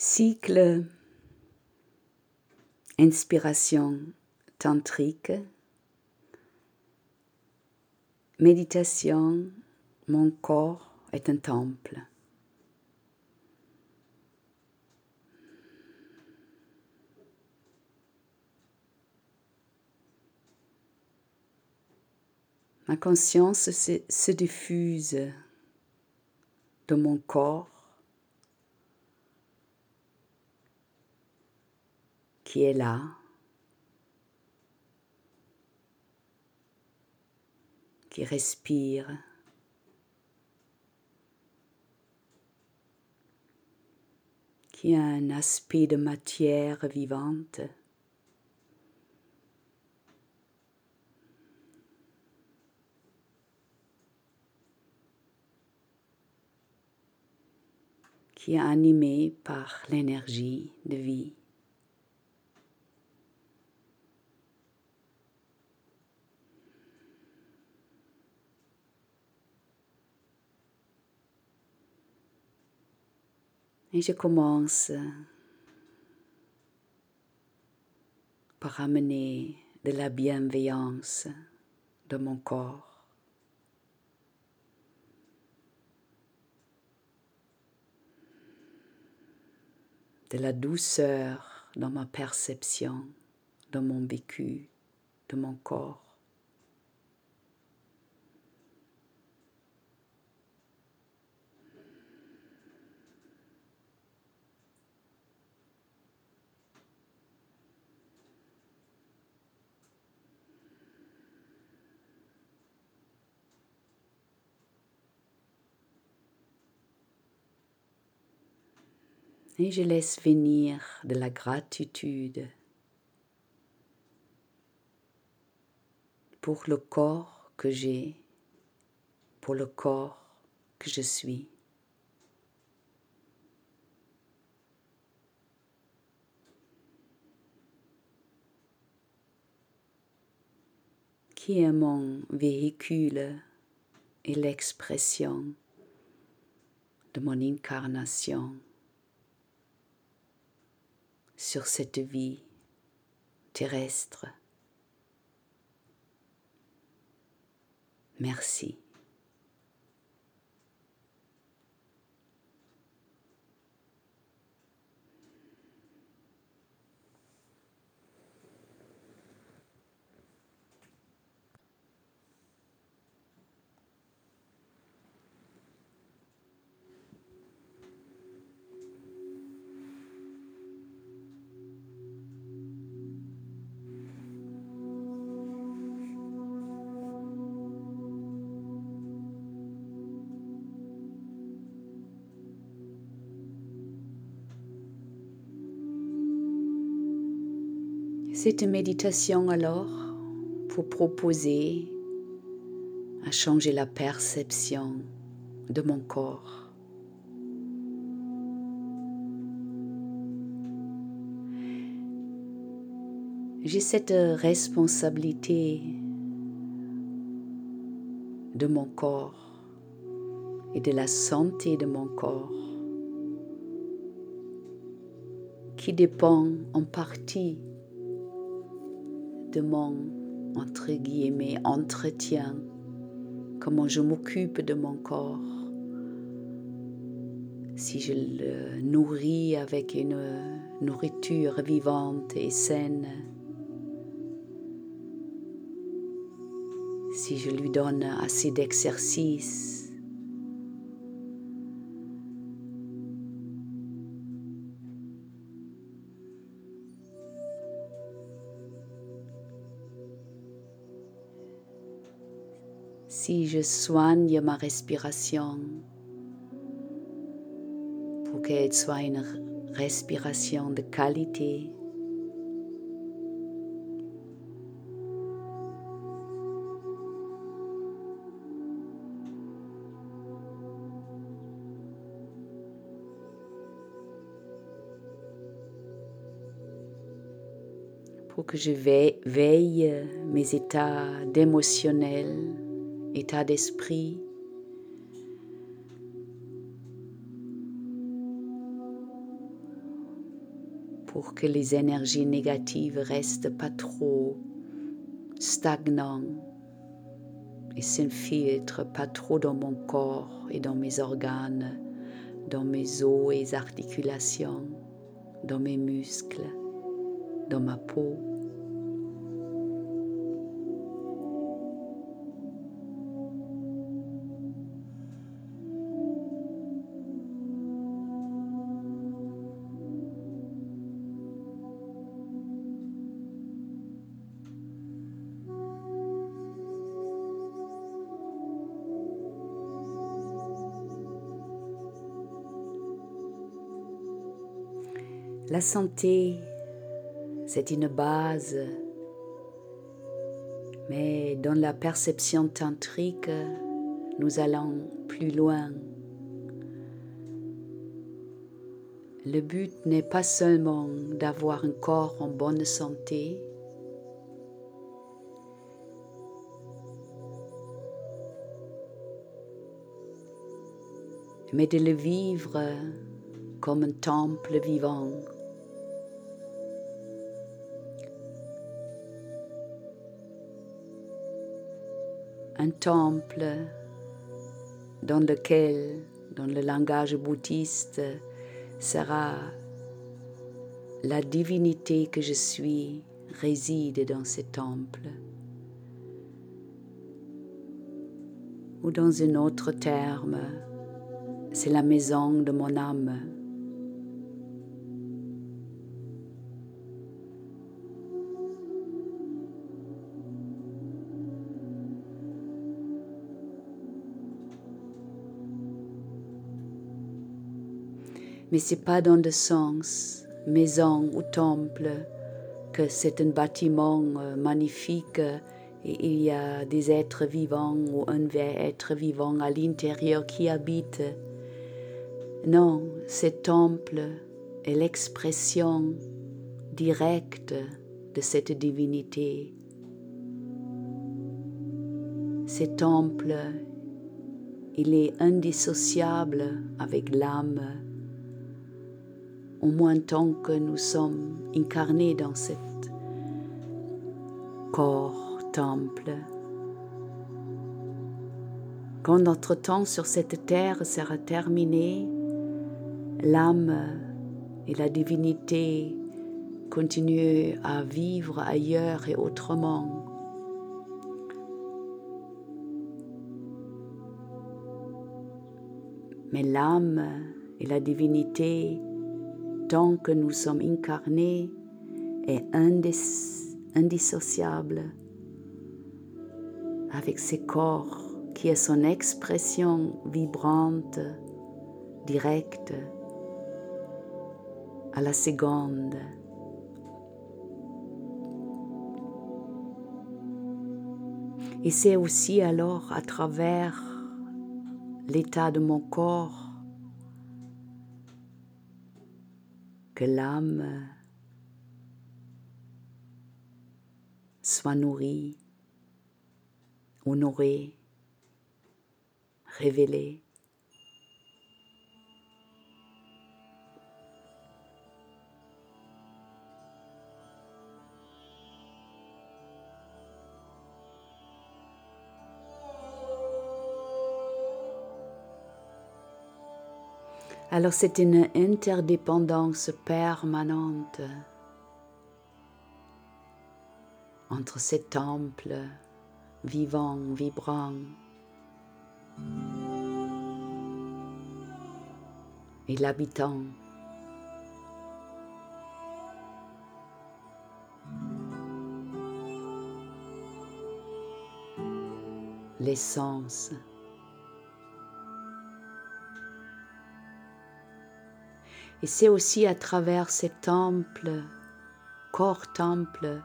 Cycle. Inspiration tantrique. Méditation. Mon corps est un temple. Ma conscience se, se diffuse de mon corps qui est là. qui respire. qui a un aspect de matière vivante. qui est animé par l'énergie de vie. Et je commence par amener de la bienveillance de mon corps. De la douceur dans ma perception, dans mon vécu, de mon corps. Et je laisse venir de la gratitude pour le corps que j'ai, pour le corps que je suis. qui est mon véhicule et l'expression de mon incarnation? Sur cette vie terrestre. Merci. Cette méditation alors pour proposer à changer la perception de mon corps. J'ai cette responsabilité de mon corps et de la santé de mon corps qui dépend en partie entre guillemets, entretien, comment je m'occupe de mon corps, si je le nourris avec une nourriture vivante et saine, si je lui donne assez d'exercice, si je soigne ma respiration pour qu'elle soit une respiration de qualité. pour que je veille mes états d'émotionnel état d'esprit. pour que les énergies négatives restent pas trop stagnantes et s'infiltrent pas trop dans mon corps et dans mes organes, dans mes os et articulations, dans mes muscles, dans ma peau. La santé, c'est une base, mais dans la perception tantrique, nous allons plus loin. Le but n'est pas seulement d'avoir un corps en bonne santé, mais de le vivre comme un temple vivant. Un temple dans lequel, dans le langage bouddhiste, sera la divinité que je suis réside dans ce temple. Ou dans un autre terme, c'est la maison de mon âme. Mais c'est pas dans le sens maison ou temple que c'est un bâtiment euh, magnifique et il y a des êtres vivants ou un être vivant à l'intérieur qui habite. Non, ce temple est l'expression directe de cette divinité. Ce temple, il est indissociable avec l'âme au moins tant que nous sommes incarnés dans cet corps temple. Quand notre temps sur cette terre sera terminé, l'âme et la divinité continuent à vivre ailleurs et autrement. Mais l'âme et la divinité tant que nous sommes incarnés est indissociable avec ce corps qui est son expression vibrante, directe, à la seconde. Et c'est aussi alors à travers l'état de mon corps que l'âme soit nourrie, honorée, révélée. Alors c'est une interdépendance permanente entre ces temples vivants, vibrants et l'habitant. L'essence. Et c'est aussi à travers ces temples, corps-temple,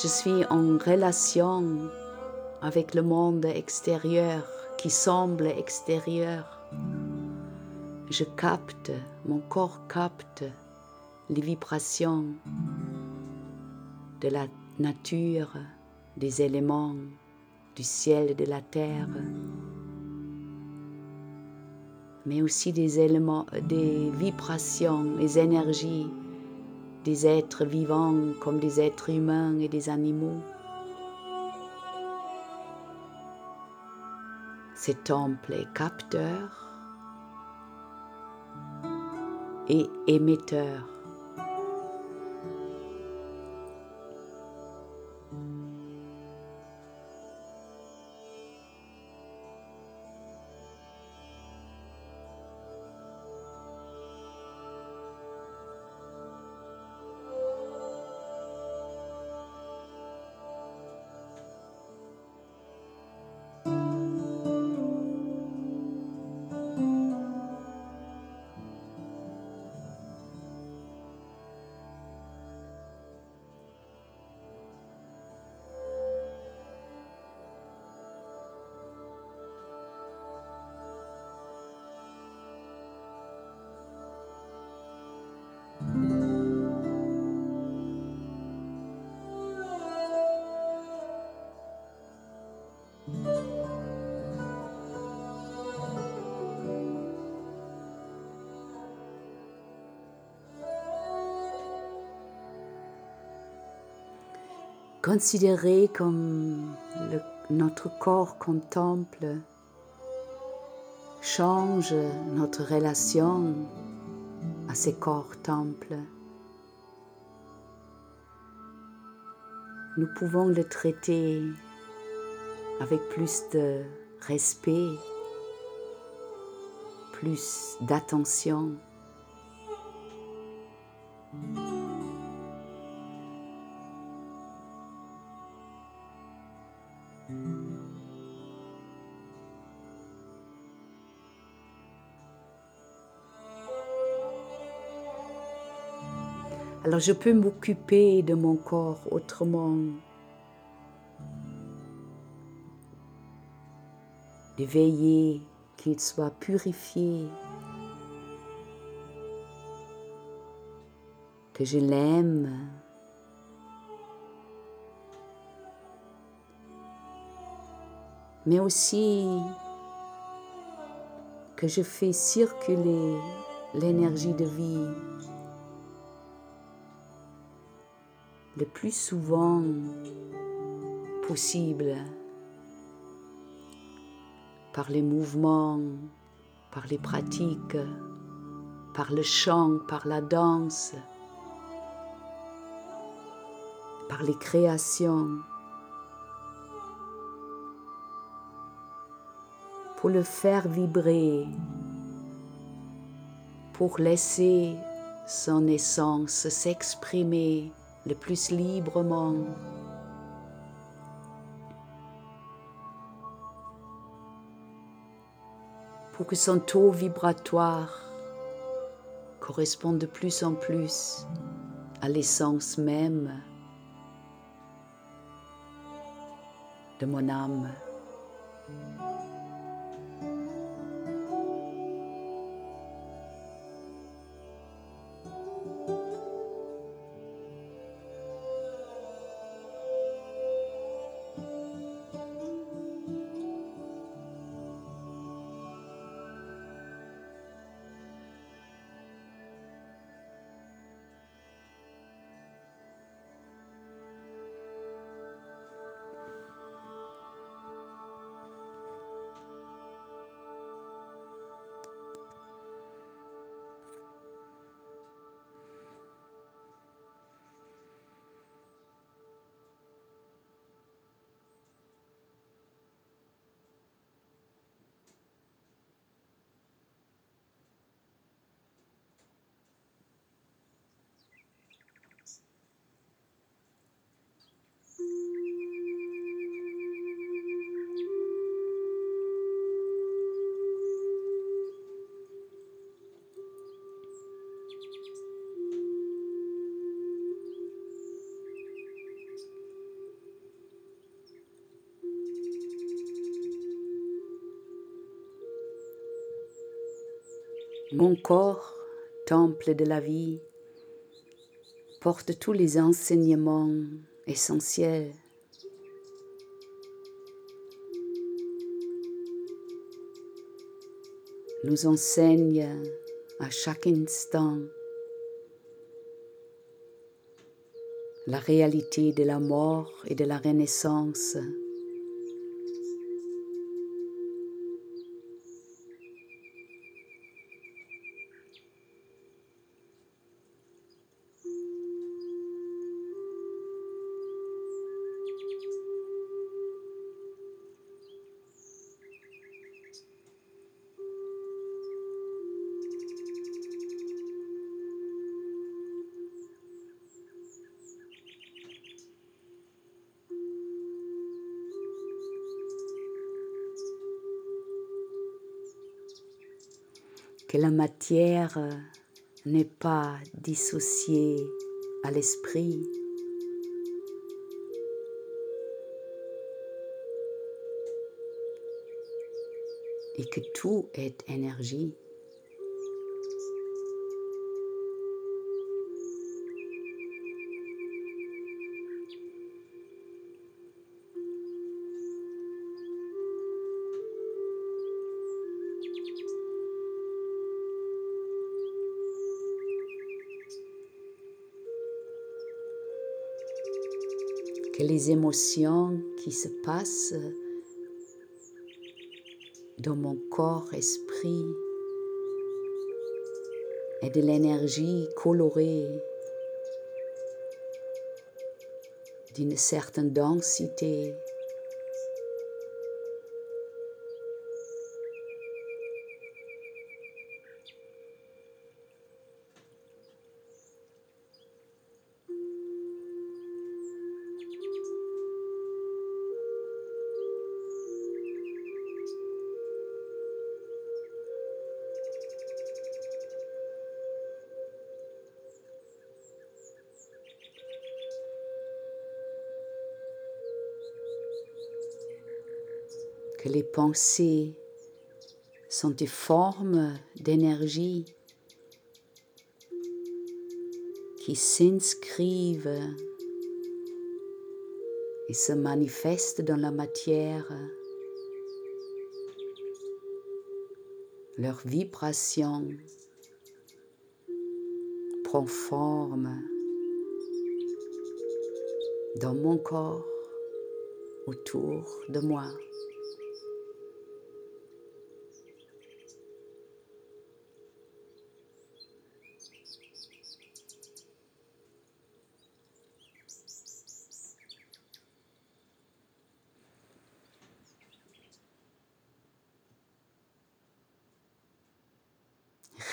je suis en relation avec le monde extérieur qui semble extérieur. Je capte, mon corps capte les vibrations de la nature, des éléments, du ciel et de la terre mais aussi des éléments, des vibrations, les énergies des êtres vivants comme des êtres humains et des animaux. Ce temple est capteur et émetteur. Considérez comme notre corps comme temple change notre relation à ces corps temples. Nous pouvons le traiter avec plus de respect, plus d'attention. Alors je peux m'occuper de mon corps autrement. De veiller qu'il soit purifié. Que je l'aime. Mais aussi que je fais circuler l'énergie de vie le plus souvent possible par les mouvements, par les pratiques, par le chant, par la danse, par les créations. Pour le faire vibrer, pour laisser son essence s'exprimer le plus librement. Pour que son taux vibratoire corresponde de plus en plus à l'essence même de mon âme. Mon corps, temple de la vie, porte tous les enseignements essentiels. Nous enseigne à chaque instant la réalité de la mort et de la renaissance. La matière n'est pas dissociée à l'esprit. Et que tout est énergie. Les émotions qui se passent dans mon corps-esprit et de l'énergie colorée d'une certaine densité les pensées sont des formes d'énergie qui s'inscrivent et se manifestent dans la matière. Leur vibration prend forme dans mon corps, autour de moi.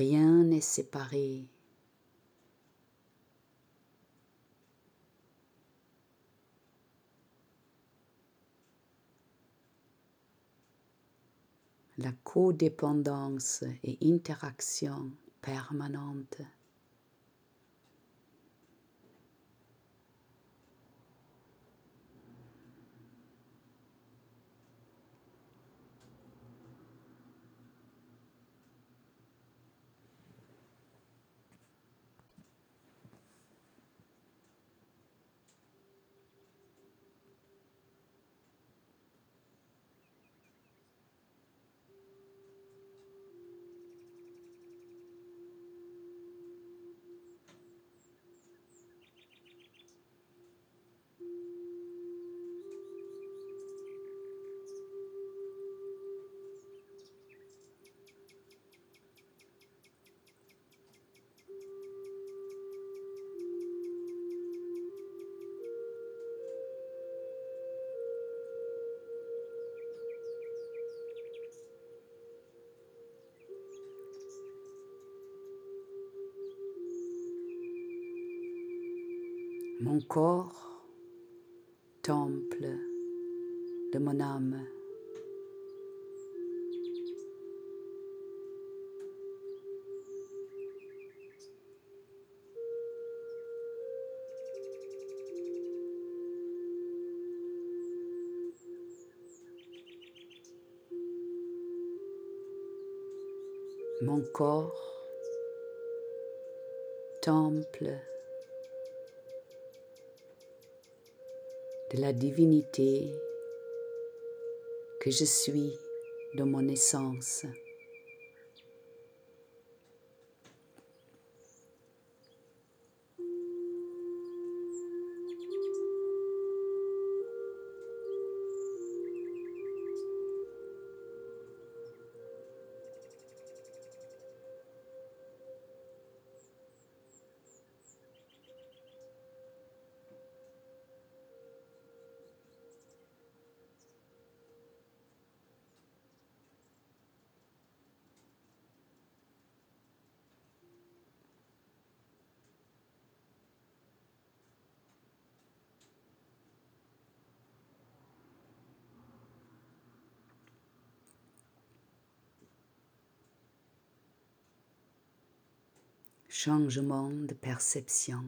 Rien n'est séparé. La codépendance et interaction permanente. Mon corps, temple de mon âme. Mon corps, temple de la divinité que je suis de mon essence. Changement de perception.